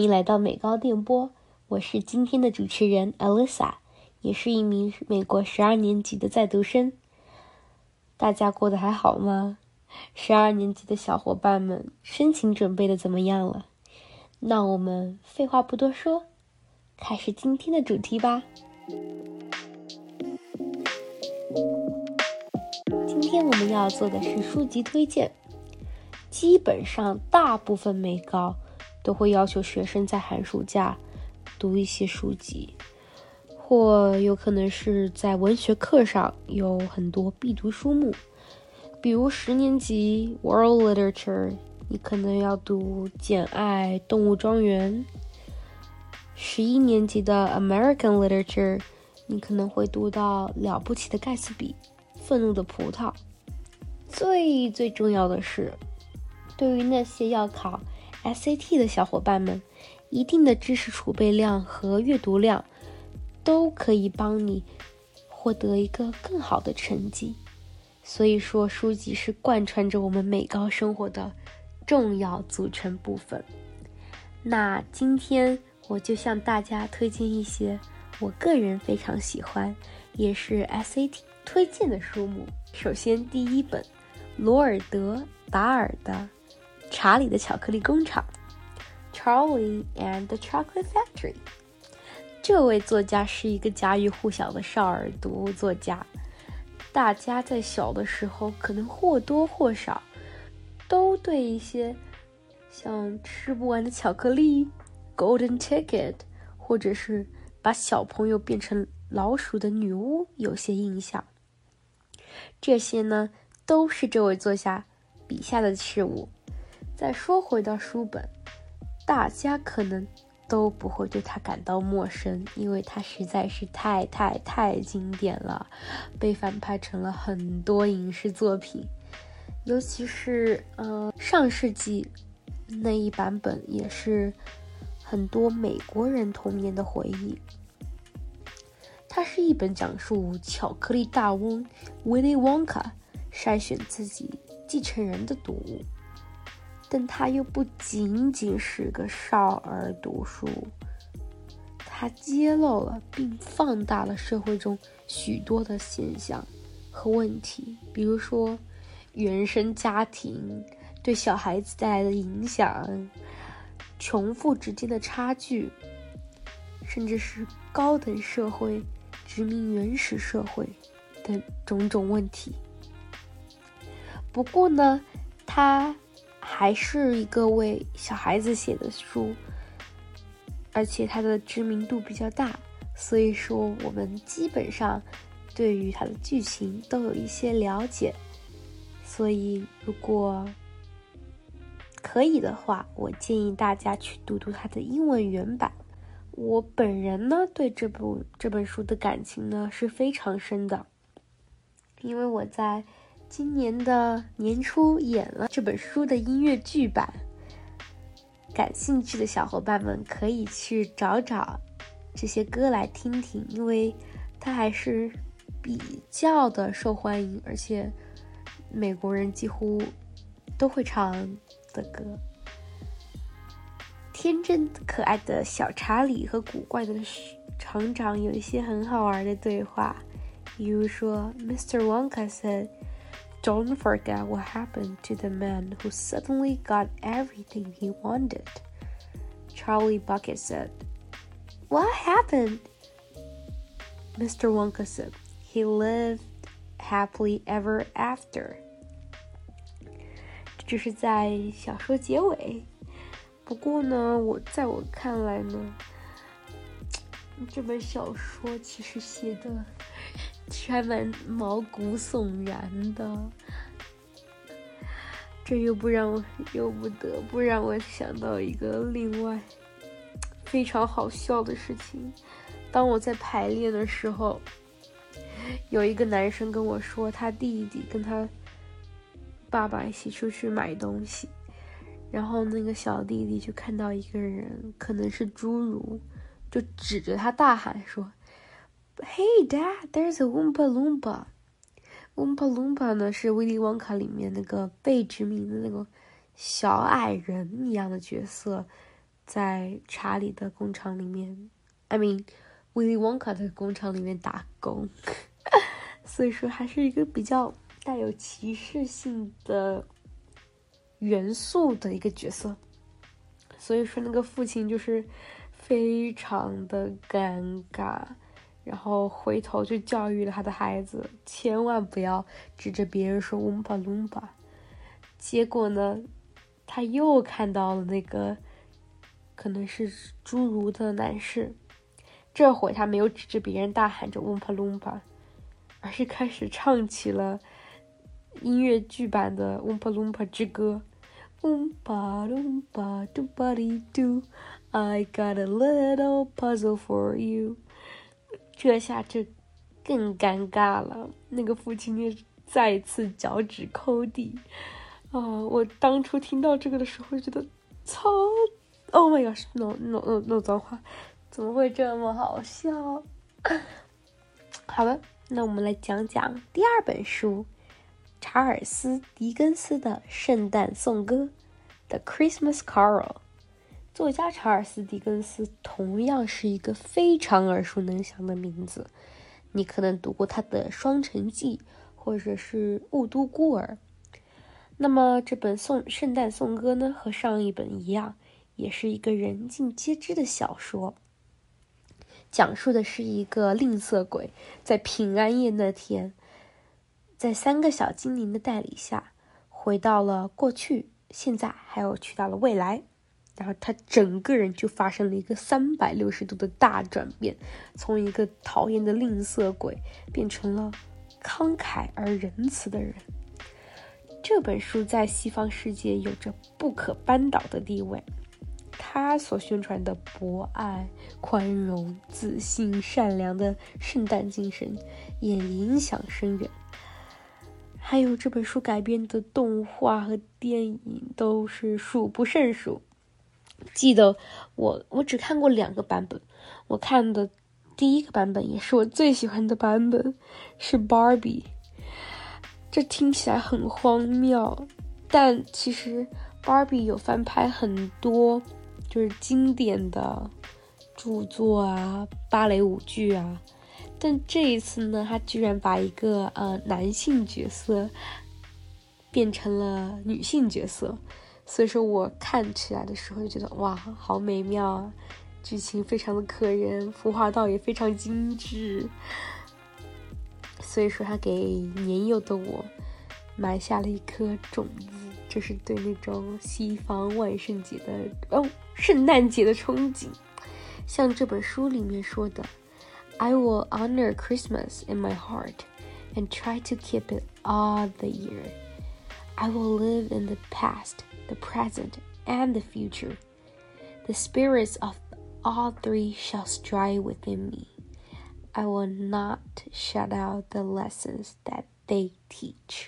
欢迎来到美高电波，我是今天的主持人 Alisa，也是一名美国十二年级的在读生。大家过得还好吗？十二年级的小伙伴们，申请准备的怎么样了？那我们废话不多说，开始今天的主题吧。今天我们要做的是书籍推荐。基本上，大部分美高都会要求学生在寒暑假读一些书籍，或有可能是在文学课上有很多必读书目。比如十年级 World Literature，你可能要读《简爱》《动物庄园》；十一年级的 American Literature，你可能会读到《了不起的盖茨比》《愤怒的葡萄》。最最重要的是。对于那些要考 SAT 的小伙伴们，一定的知识储备量和阅读量都可以帮你获得一个更好的成绩。所以说，书籍是贯穿着我们美高生活的重要组成部分。那今天我就向大家推荐一些我个人非常喜欢，也是 SAT 推荐的书目。首先，第一本罗尔德·达尔的。查理的巧克力工厂，Charlie and the Chocolate Factory。这位作家是一个家喻户晓的少儿读物作家，大家在小的时候可能或多或少都对一些像吃不完的巧克力、Golden Ticket，或者是把小朋友变成老鼠的女巫有些印象。这些呢，都是这位作家笔下的事物。再说回到书本，大家可能都不会对它感到陌生，因为它实在是太太太经典了，被翻拍成了很多影视作品，尤其是呃上世纪那一版本，也是很多美国人童年的回忆。它是一本讲述巧克力大翁 Willy Wonka 筛选自己继承人的读物。但它又不仅仅是个少儿读书，它揭露了并放大了社会中许多的现象和问题，比如说原生家庭对小孩子带来的影响、穷富之间的差距，甚至是高等社会殖民原始社会的种种问题。不过呢，它。还是一个为小孩子写的书，而且它的知名度比较大，所以说我们基本上对于它的剧情都有一些了解。所以如果可以的话，我建议大家去读读它的英文原版。我本人呢，对这部这本书的感情呢是非常深的，因为我在。今年的年初演了这本书的音乐剧版，感兴趣的小伙伴们可以去找找这些歌来听听，因为它还是比较的受欢迎，而且美国人几乎都会唱的歌。天真可爱的小查理和古怪的厂长有一些很好玩的对话，比如说，Mr. Wonka said。Don't forget what happened to the man who suddenly got everything he wanted. Charlie Bucket said, What happened? Mr. Wonka said, He lived happily ever after. 这是在小说结尾。不过呢，我在我看来呢，这本小说其实写的其实 还蛮毛骨悚然的，这又不让我又不得不让我想到一个另外非常好笑的事情。当我在排练的时候，有一个男生跟我说，他弟弟跟他爸爸一起出去买东西，然后那个小弟弟就看到一个人，可能是侏儒，就指着他大喊说。Hey, Dad, there's a Oompa Loompa. Oompa Loompa 呢是威利旺卡里面那个被殖民的那个小矮人一样的角色，在查理的工厂里面，I mean 威利旺卡的工厂里面打工，所以说还是一个比较带有歧视性的元素的一个角色。所以说那个父亲就是非常的尴尬，然后回头就教育了他的孩子，千万不要指着别人说 “Oompa Loompa”。结果呢，他又看到了那个可能是侏儒的男士。这回他没有指着别人大喊着 “Oompa Loompa”，而是开始唱起了音乐剧版的《Oompa Loompa 之歌》。Oompa Loompa Doompa Doo, I got a little puzzle for you。这下就更尴尬了。那个父亲也再次脚趾抠地。啊！我当初听到这个的时候，觉得操！Oh my god！no no no no 脏话，怎么会这么好笑？好了，那我们来讲讲第二本书——查尔斯·狄更斯的《圣诞颂歌》（The Christmas Carol）。作家查尔斯·狄更斯同样是一个非常耳熟能详的名字，你可能读过他的《双城记》或者是《雾都孤儿》。那么这本颂圣诞颂歌呢，和上一本一样，也是一个人尽皆知的小说。讲述的是一个吝啬鬼在平安夜那天，在三个小精灵的带领下，回到了过去、现在，还有去到了未来。然后他整个人就发生了一个三百六十度的大转变，从一个讨厌的吝啬鬼，变成了慷慨而仁慈的人。这本书在西方世界有着不可扳倒的地位，它所宣传的博爱、宽容、自信、善良的圣诞精神也影响深远。还有这本书改编的动画和电影都是数不胜数。记得我我只看过两个版本，我看的第一个版本也是我最喜欢的版本，是 Barbie。这听起来很荒谬，但其实芭比有翻拍很多就是经典的著作啊、芭蕾舞剧啊，但这一次呢，他居然把一个呃男性角色变成了女性角色，所以说我看起来的时候就觉得哇，好美妙啊，剧情非常的可人，服化道也非常精致。所以说，他给年幼的我埋下了一颗种子，就是对那种西方万圣节的哦，圣诞节的憧憬。像这本书里面说的：“I will honor Christmas in my heart and try to keep it all the year. I will live in the past, the present, and the future. The spirits of all three shall strive within me.” I will not shut out the lessons that they teach，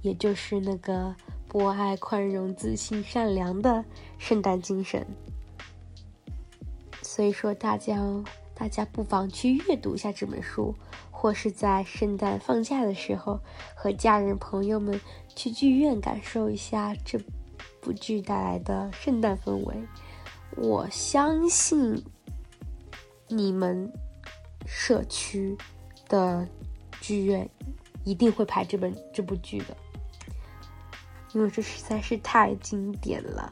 也就是那个博爱、宽容、自信、善良的圣诞精神。所以说，大家大家不妨去阅读一下这本书，或是在圣诞放假的时候，和家人朋友们去剧院感受一下这 部剧带来的圣诞氛围。我相信你们。社区的剧院一定会拍这本这部剧的，因为这实在是太经典了。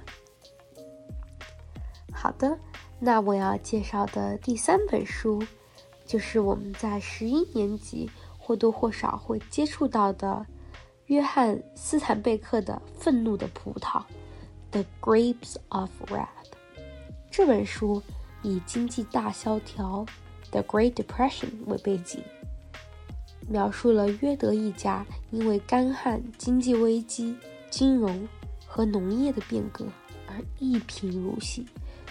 好的，那我要介绍的第三本书，就是我们在十一年级或多或少会接触到的约翰斯坦贝克的《愤怒的葡萄》（The Grapes of Wrath）。这本书以经济大萧条。The Great Depression 为背景，描述了约德一家因为干旱、经济危机、金融和农业的变革而一贫如洗，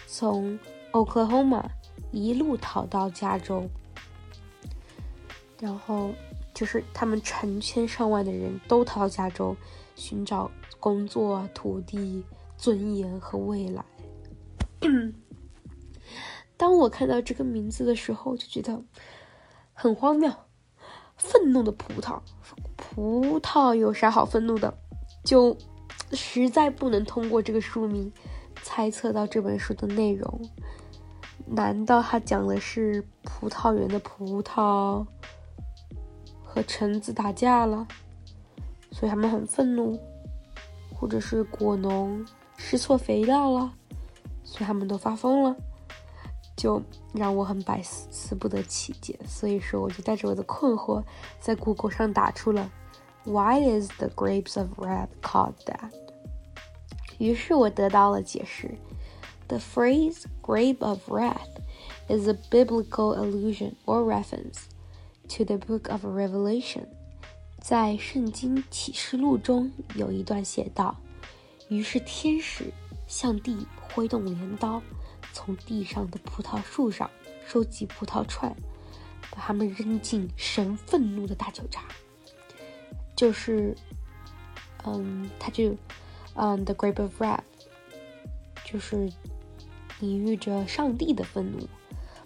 从 Oklahoma 一路逃到加州，然后就是他们成千上万的人都逃到加州，寻找工作、土地、尊严和未来。当我看到这个名字的时候，就觉得很荒谬。愤怒的葡萄，葡萄有啥好愤怒的？就实在不能通过这个书名猜测到这本书的内容。难道他讲的是葡萄园的葡萄和橙子打架了，所以他们很愤怒？或者是果农施错肥料了，所以他们都发疯了？就让我很百思不得其解。所以说，我就带着我的困惑在 Google 上打出了 “Why is the grapes of wrath called that？” 于是我得到了解释。The phrase grape of wrath is a biblical allusion or reference to the book of Revelation. 在圣经启示录中有一段写道：“于是天使向地挥动镰刀，从地上的葡萄树上收集葡萄串，把它们扔进神愤怒的大酒闸。”就是，嗯，他就，嗯，the grape of wrath，就是。隐喻着上帝的愤怒。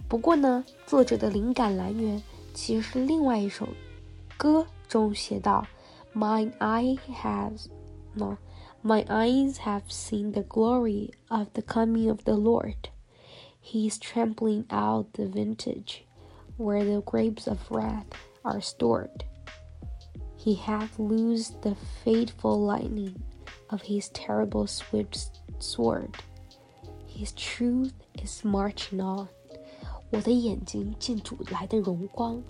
不过呢，作者的灵感来源其实是另外一首歌中写道：“My eye has no, my eyes have seen the glory of the coming of the Lord. He's trampling out the vintage, where the grapes of wrath are stored. He hath loosed the fateful lightning of his terrible swift sword.” His truth is marching on。我的眼睛见主来的荣光，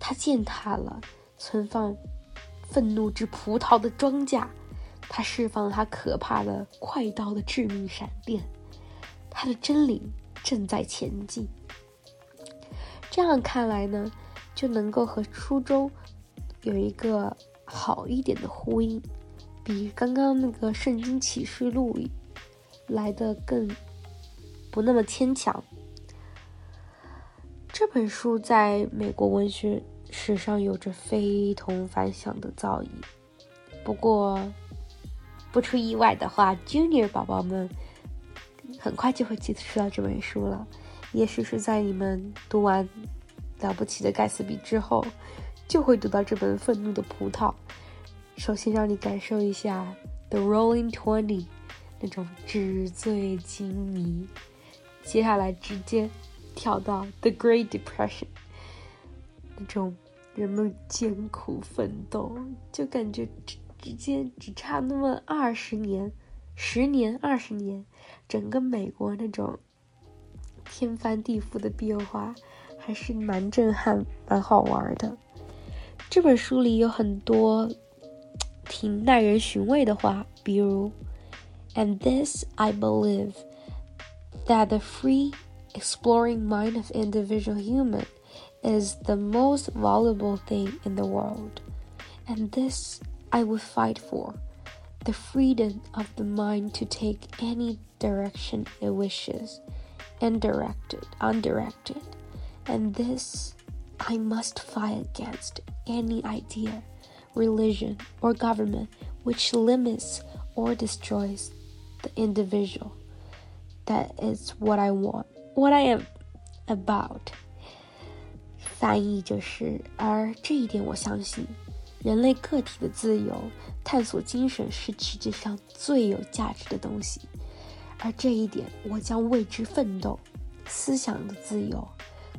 他践踏了存放愤怒之葡萄的庄稼， 他释放了他可怕的快刀的致命闪电，他的真理正在前进。这样看来呢，就能够和书中有一个好一点的呼应，比刚刚那个圣经启示录来的更。不那么牵强。这本书在美国文学史上有着非同凡响的造诣。不过，不出意外的话，Junior 宝宝们很快就会接触到这本书了。也许是在你们读完《了不起的盖茨比》之后，就会读到这本《愤怒的葡萄》。首先，让你感受一下《The Rolling Twenty》那种纸醉金迷。接下来直接跳到 The Great Depression，那种人们艰苦奋斗，就感觉直直接只差那么二十年、十年、二十年，整个美国那种天翻地覆的变化，还是蛮震撼、蛮好玩的。这本书里有很多挺耐人寻味的话，比如 And this I believe。that the free, exploring mind of individual human is the most valuable thing in the world. And this I would fight for the freedom of the mind to take any direction it wishes, undirected, undirected. And this I must fight against any idea, religion, or government which limits or destroys the individual. That is what I want, what I am about. 翻译就是，而这一点我相信， 人类个体的自由、探索精神是世界上最有价值的东西，而这一点我将为之奋斗。思想的自由，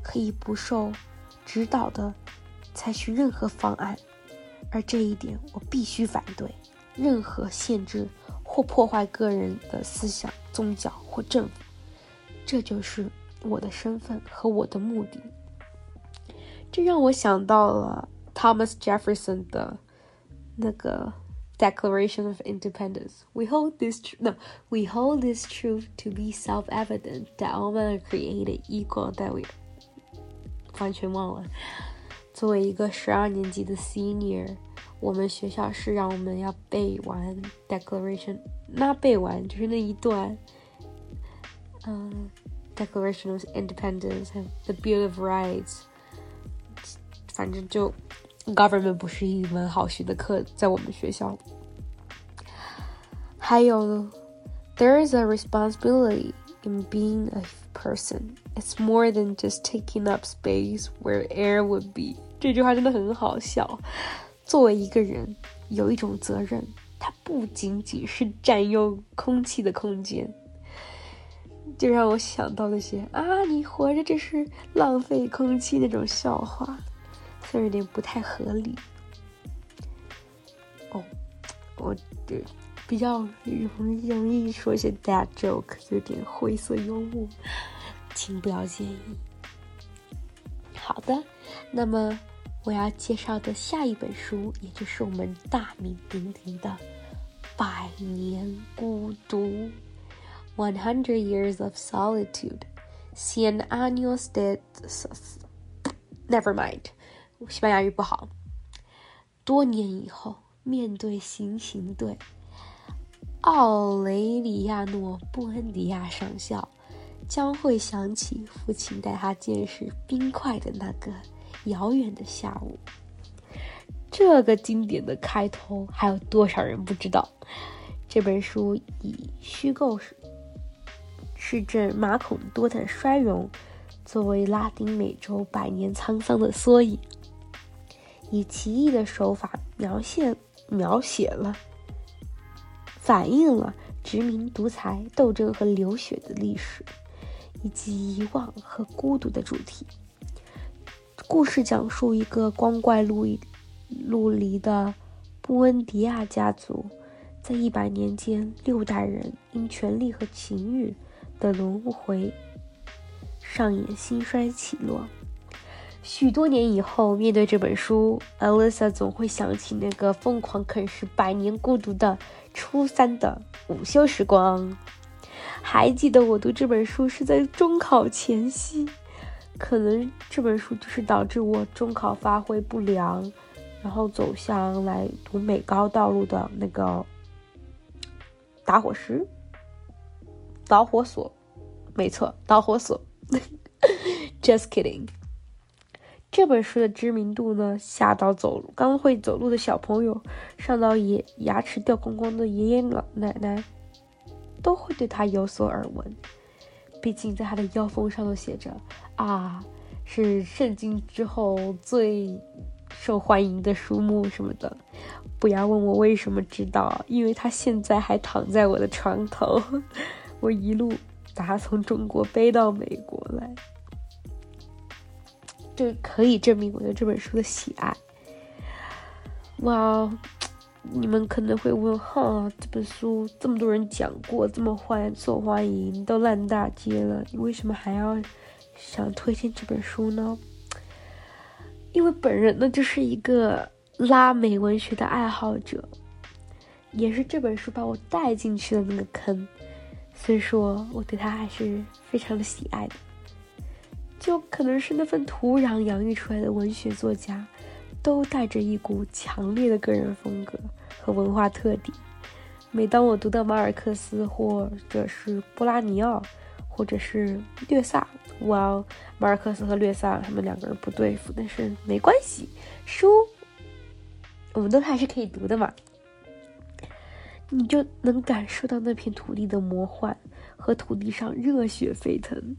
可以不受指导的采取任何方案，而这一点我必须反对。任何限制或破坏个人的思想、宗教或政府，这就是我的身份和我的目的。这让我想到了 Thomas Jefferson 的那个 Declaration of Independence. We hold this no, we hold this truth to be self-evident that all men are created equal. That we 完全忘了。作为一个十二年级的 senior。我们学校是让我们要背完 Declaration，那背完就是那一段，嗯，Declaration of Independence，The Bill of Rights，反正就 Government 不是一门好学的课，在我们学校。还有，There is a responsibility in being a person. It's more than just taking up space where air would be. 这句话真的很好笑。作为一个人，有一种责任，它不仅仅是占用空气的空间，就让我想到那些啊，你活着这是浪费空气那种笑话，虽然有点不太合理。哦，我这比较容容易说一些 dad joke，有点灰色幽默，请不要介意。好的，那么我要介绍的下一本书，也就是我们大名鼎鼎的《百年孤独》（One Hundred Years of Solitude）。Cien años de Never mind，西班牙语不好。多年以后，面对行刑队，奥雷里亚诺·布恩迪亚上校。将会想起父亲带他见识冰块的那个遥远的下午。这个经典的开头，还有多少人不知道？这本书以虚构市镇马孔多的衰荣作为拉丁美洲百年沧桑的缩影，以奇异的手法描写描写了、反映了殖民独裁斗争和流血的历史。以及遗忘和孤独的主题。故事讲述一个光怪陆陆离的布恩迪亚家族，在一百年间，六代人因权力和情欲的轮回，上演兴衰起落。许多年以后，面对这本书，Alisa 总会想起那个疯狂啃食百年孤独的初三的午休时光。还记得我读这本书是在中考前夕，可能这本书就是导致我中考发挥不良，然后走向来读美高道路的那个打火石、导火索。没错，导火索。Just kidding。这本书的知名度呢，下到走路刚会走路的小朋友，上到爷牙齿掉光光的爷爷奶奶。都会对他有所耳闻，毕竟在他的腰封上都写着“啊，是圣经之后最受欢迎的书目什么的”。不要问我为什么知道，因为他现在还躺在我的床头，我一路把他从中国背到美国来，这可以证明我对这本书的喜爱。哇！你们可能会问：哈，这本书这么多人讲过，这么欢受欢迎，都烂大街了，你为什么还要想推荐这本书呢？因为本人呢就是一个拉美文学的爱好者，也是这本书把我带进去的那个坑，所以说我对他还是非常的喜爱的。就可能是那份土壤养育出来的文学作家。都带着一股强烈的个人风格和文化特点。每当我读到马尔克斯，或者是波拉尼奥，或者是略萨，哇，马尔克斯和略萨他们两个人不对付，但是没关系，书我们都还是可以读的嘛。你就能感受到那片土地的魔幻和土地上热血沸腾。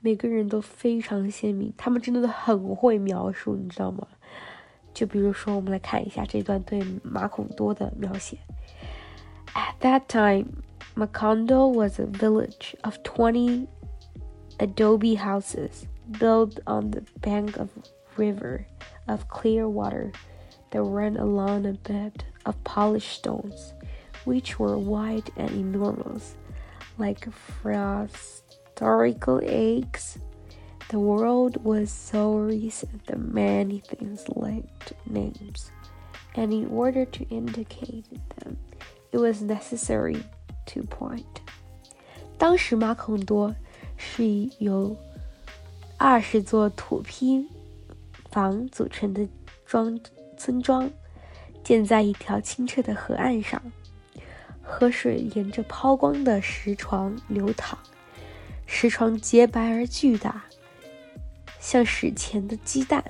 每个人都非常鲜明，他们真的很会描述，你知道吗？就比如说，我们来看一下这段对马孔多的描写。At that time, Macondo was a village of 20 adobe houses built on the bank of a river of clear water that ran along a bed of polished stones, which were white and enormous, like frostorical eggs. The world was so recent that many things lacked names, and in order to indicate them, it was necessary to point. 当时马孔多是由二十座土坯房组成的庄村庄，建在一条清澈的河岸上，河水沿着抛光的石床流淌， 石床洁白而巨大。像史前的鸡蛋，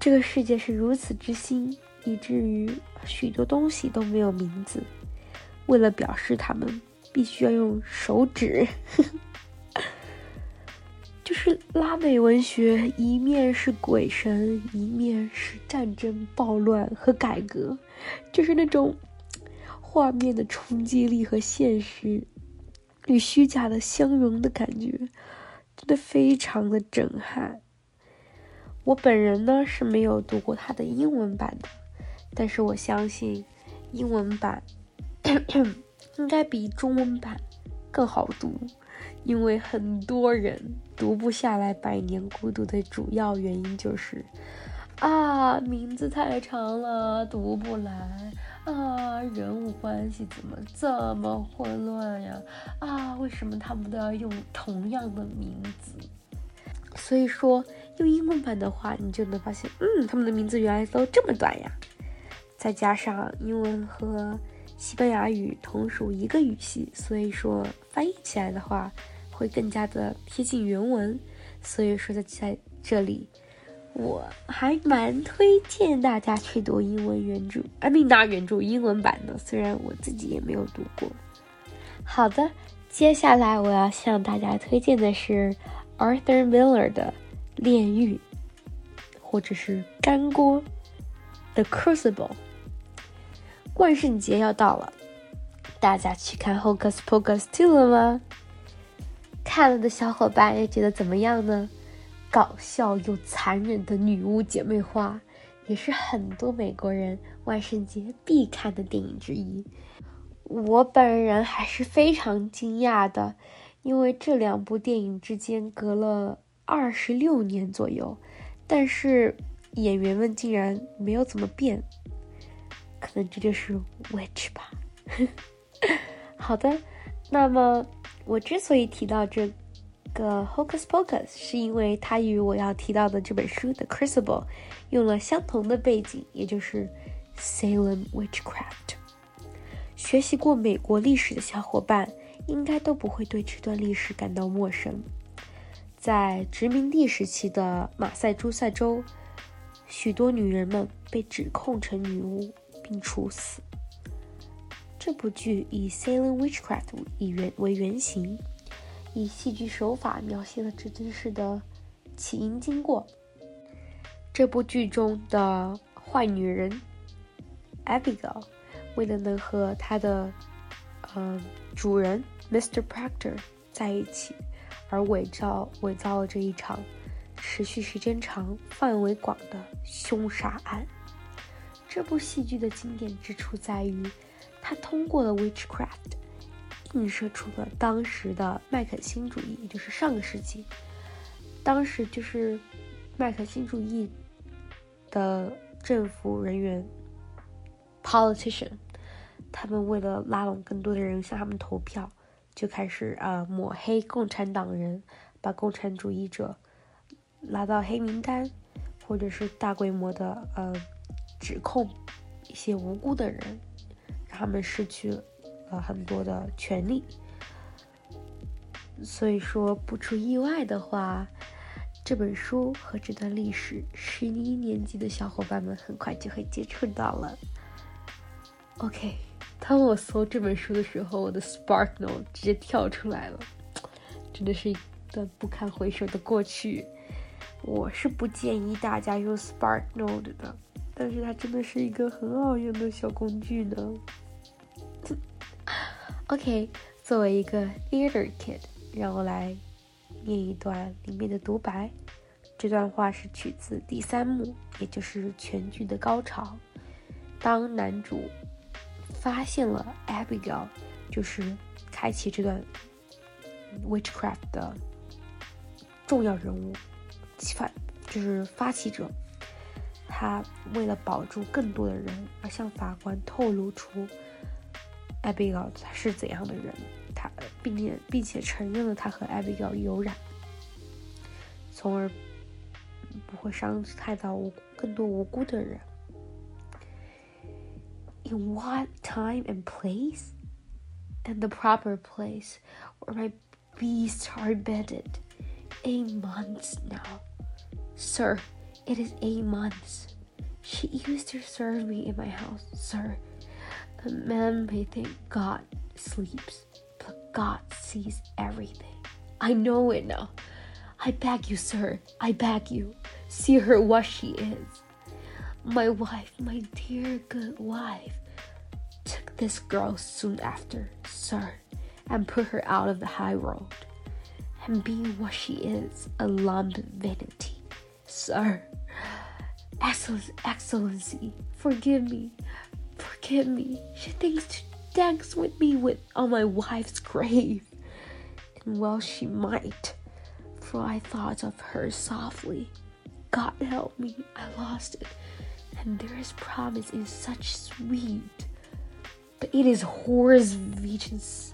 这个世界是如此之新，以至于许多东西都没有名字。为了表示它们，必须要用手指。就是拉美文学，一面是鬼神，一面是战争、暴乱和改革，就是那种画面的冲击力和现实与虚假的相融的感觉，真的非常的震撼。我本人呢是没有读过它的英文版的，但是我相信英文版应该比中文版更好读，因为很多人读不下来《百年孤独》的主要原因就是啊，名字太长了，读不来。啊，人物关系怎么这么混乱呀？啊，为什么他们都要用同样的名字？所以说，用英文版的话，你就能发现，嗯，他们的名字原来都这么短呀。再加上英文和西班牙语同属一个语系，所以说翻译起来的话会更加的贴近原文。所以说，在在这里。我还蛮推荐大家去读英文原著，阿米娜原著英文版的，虽然我自己也没有读过。好的，接下来我要向大家推荐的是 Arthur Miller 的《炼狱》，或者是《干锅》The Crucible。万圣节要到了，大家去看《Hocus Pocus 2》了吗？看了的小伙伴又觉得怎么样呢？搞笑又残忍的女巫姐妹花，也是很多美国人万圣节必看的电影之一。我本人还是非常惊讶的，因为这两部电影之间隔了二十六年左右，但是演员们竟然没有怎么变，可能这就是 witch 吧。好的，那么我之所以提到这。个 Hocus Pocus 是因为它与我要提到的这本书的 Crucible 用了相同的背景，也就是 Salem Witchcraft。学习过美国历史的小伙伴应该都不会对这段历史感到陌生。在殖民地时期的马赛诸塞州，许多女人们被指控成女巫并处死。这部剧以 Salem Witchcraft 以原为原型。以戏剧手法描写了这件事的起因经过。这部剧中的坏女人 Abigail，为了能和她的呃主人 Mr. Proctor 在一起，而伪造伪造了这一场持续时间长、范围广的凶杀案。这部戏剧的经典之处在于，它通过了 witchcraft。映射出了当时的麦肯辛主义，也就是上个世纪，当时就是麦肯辛主义的政府人员 （politician），他们为了拉拢更多的人向他们投票，就开始啊抹黑共产党人，把共产主义者拉到黑名单，或者是大规模的呃指控一些无辜的人，让他们失去了。了很多的权利，所以说不出意外的话，这本书和这段历史，十一年级的小伙伴们很快就会接触到了。OK，当我搜这本书的时候，我的 Spark Note 直接跳出来了，真的是一段不堪回首的过去。我是不建议大家用 Spark Note 的，但是它真的是一个很好用的小工具呢。OK，作为一个 theater kid，让我来念一段里面的独白。这段话是取自第三幕，也就是全剧的高潮。当男主发现了 Abigail，就是开启这段 witchcraft 的重要人物，发就是发起者。他为了保住更多的人，而向法官透露出。Abigail 是怎样的人？他并且并且承认了他和 Abigail 有染，从而不会伤害到无更多无辜的人。In what time and place? And the proper place where my beasts are bedded. Eight months now. Sir, it is eight months. She used to serve me in my house, sir. A man may think God sleeps, but God sees everything. I know it now. I beg you, sir, I beg you, see her what she is. My wife, my dear good wife, took this girl soon after, sir, and put her out of the high road. And being what she is, a lump vanity. Sir, Excellency, forgive me, forgive me. She thinks to dance with me with on my wife's grave. And well she might, for I thought of her softly. God help me, I lost it. And there is promise in such sweet, but it is horror's vengeance,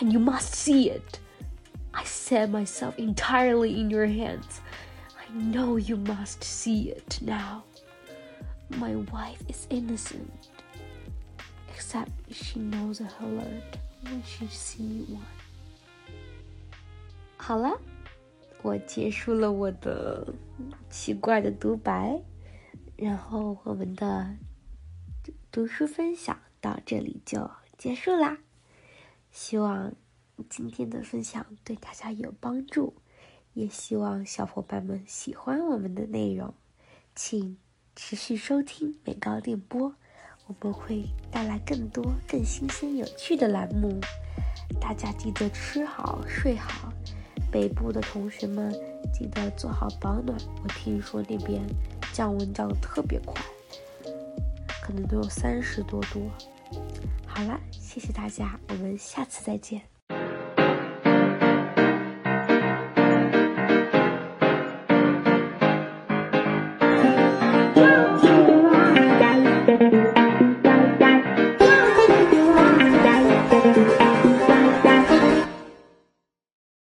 and you must see it. I set myself entirely in your hands. I know you must see it now. My wife is innocent, except she knows a alert when she see one. 好了，我结束了我的奇怪的独白，然后我们的读书分享到这里就结束啦。希望今天的分享对大家有帮助，也希望小伙伴们喜欢我们的内容，请持续收听美高电波，我们会带来更多更新鲜有趣的栏目。大家记得吃好睡好。北部的同学们记得做好保暖。我听说那边降温降的特别快，可能都有三十多度。好了，谢谢大家，我们下次再见。